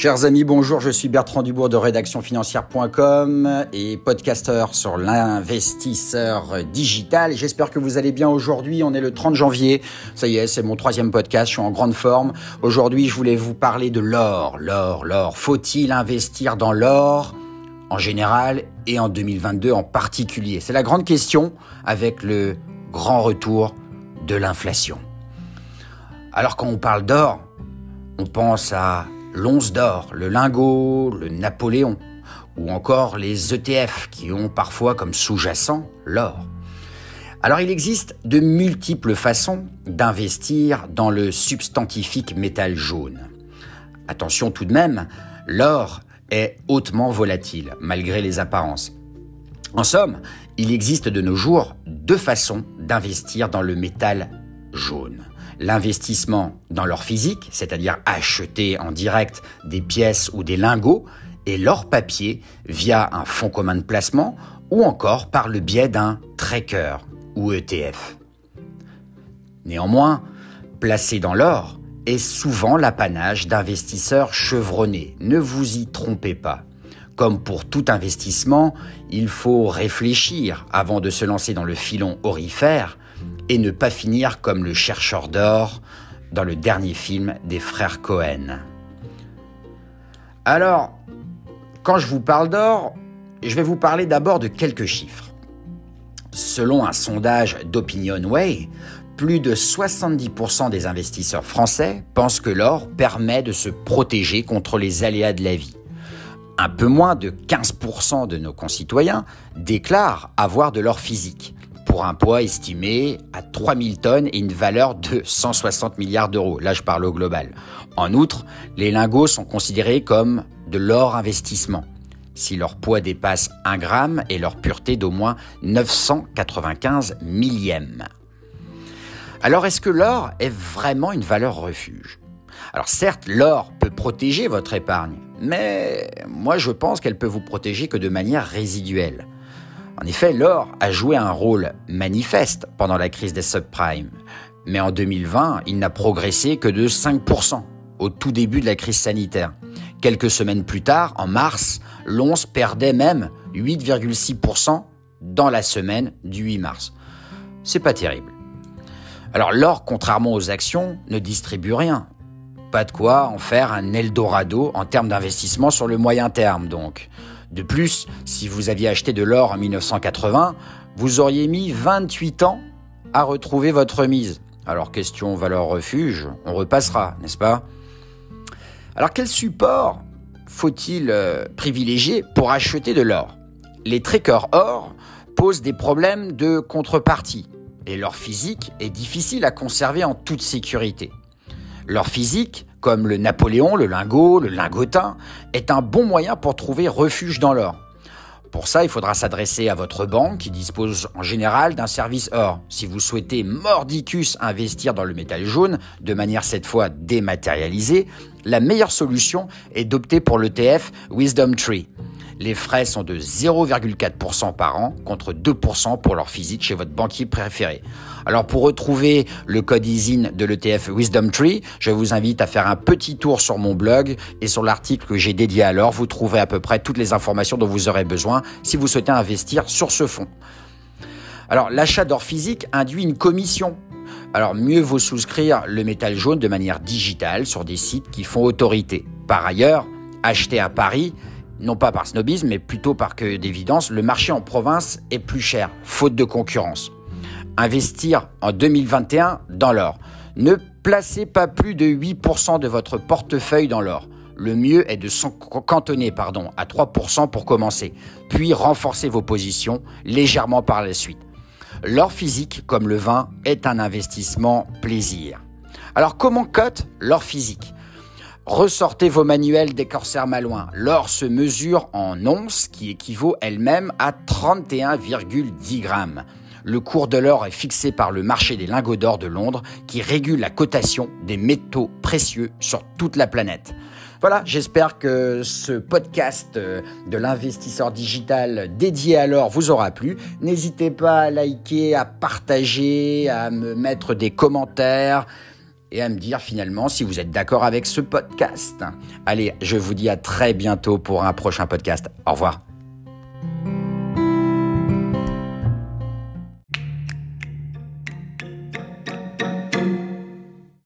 Chers amis, bonjour, je suis Bertrand Dubourg de rédactionfinancière.com et podcasteur sur l'investisseur digital. J'espère que vous allez bien aujourd'hui. On est le 30 janvier. Ça y est, c'est mon troisième podcast. Je suis en grande forme. Aujourd'hui, je voulais vous parler de l'or. L'or, l'or. Faut-il investir dans l'or en général et en 2022 en particulier? C'est la grande question avec le grand retour de l'inflation. Alors quand on parle d'or, on pense à l'once d'or, le lingot, le Napoléon, ou encore les ETF qui ont parfois comme sous-jacent l'or. Alors il existe de multiples façons d'investir dans le substantifique métal jaune. Attention tout de même, l'or est hautement volatile, malgré les apparences. En somme, il existe de nos jours deux façons d'investir dans le métal jaune l'investissement dans l'or physique, c'est-à-dire acheter en direct des pièces ou des lingots, et l'or papier via un fonds commun de placement ou encore par le biais d'un tracker ou ETF. Néanmoins, placer dans l'or est souvent l'apanage d'investisseurs chevronnés. Ne vous y trompez pas. Comme pour tout investissement, il faut réfléchir avant de se lancer dans le filon orifère et ne pas finir comme le chercheur d'or dans le dernier film des frères Cohen. Alors, quand je vous parle d'or, je vais vous parler d'abord de quelques chiffres. Selon un sondage d'OpinionWay, plus de 70% des investisseurs français pensent que l'or permet de se protéger contre les aléas de la vie. Un peu moins de 15% de nos concitoyens déclarent avoir de l'or physique, pour un poids estimé à 3000 tonnes et une valeur de 160 milliards d'euros. Là, je parle au global. En outre, les lingots sont considérés comme de l'or investissement si leur poids dépasse 1 gramme et leur pureté d'au moins 995 millièmes. Alors est-ce que l'or est vraiment une valeur refuge? Alors certes, l'or peut protéger votre épargne, mais moi je pense qu'elle peut vous protéger que de manière résiduelle. En effet, l'or a joué un rôle manifeste pendant la crise des subprimes. Mais en 2020, il n'a progressé que de 5% au tout début de la crise sanitaire. Quelques semaines plus tard, en mars, l'once perdait même 8,6% dans la semaine du 8 mars. C'est pas terrible. Alors l'or, contrairement aux actions, ne distribue rien. Pas de quoi en faire un Eldorado en termes d'investissement sur le moyen terme donc. De plus, si vous aviez acheté de l'or en 1980, vous auriez mis 28 ans à retrouver votre remise. Alors question valeur refuge, on repassera, n'est-ce pas? Alors quel support faut-il euh, privilégier pour acheter de l'or? Les trackers or posent des problèmes de contrepartie et l'or physique est difficile à conserver en toute sécurité. L'or physique comme le Napoléon, le lingot, le lingotin, est un bon moyen pour trouver refuge dans l'or. Pour ça, il faudra s'adresser à votre banque qui dispose en général d'un service or. Si vous souhaitez mordicus investir dans le métal jaune, de manière cette fois dématérialisée, la meilleure solution est d'opter pour l'ETF Wisdom Tree. Les frais sont de 0,4% par an contre 2% pour leur physique chez votre banquier préféré. Alors pour retrouver le code ISIN de l'ETF Wisdom Tree, je vous invite à faire un petit tour sur mon blog et sur l'article que j'ai dédié à l'or, vous trouverez à peu près toutes les informations dont vous aurez besoin si vous souhaitez investir sur ce fonds. Alors l'achat d'or physique induit une commission alors mieux vaut souscrire le métal jaune de manière digitale sur des sites qui font autorité. Par ailleurs, acheter à Paris non pas par snobisme, mais plutôt par que d'évidence, le marché en province est plus cher, faute de concurrence. Investir en 2021 dans l'or. Ne placez pas plus de 8% de votre portefeuille dans l'or. Le mieux est de s'en cantonner pardon, à 3% pour commencer, puis renforcer vos positions légèrement par la suite. L'or physique, comme le vin, est un investissement plaisir. Alors comment cote l'or physique? Ressortez vos manuels des corsaires malouins. L'or se mesure en onces qui équivaut elle-même à 31,10 grammes. Le cours de l'or est fixé par le marché des lingots d'or de Londres qui régule la cotation des métaux précieux sur toute la planète. Voilà, j'espère que ce podcast euh, de l'investisseur digital dédié à l'or vous aura plu. N'hésitez pas à liker, à partager, à me mettre des commentaires et à me dire finalement si vous êtes d'accord avec ce podcast. Allez, je vous dis à très bientôt pour un prochain podcast. Au revoir.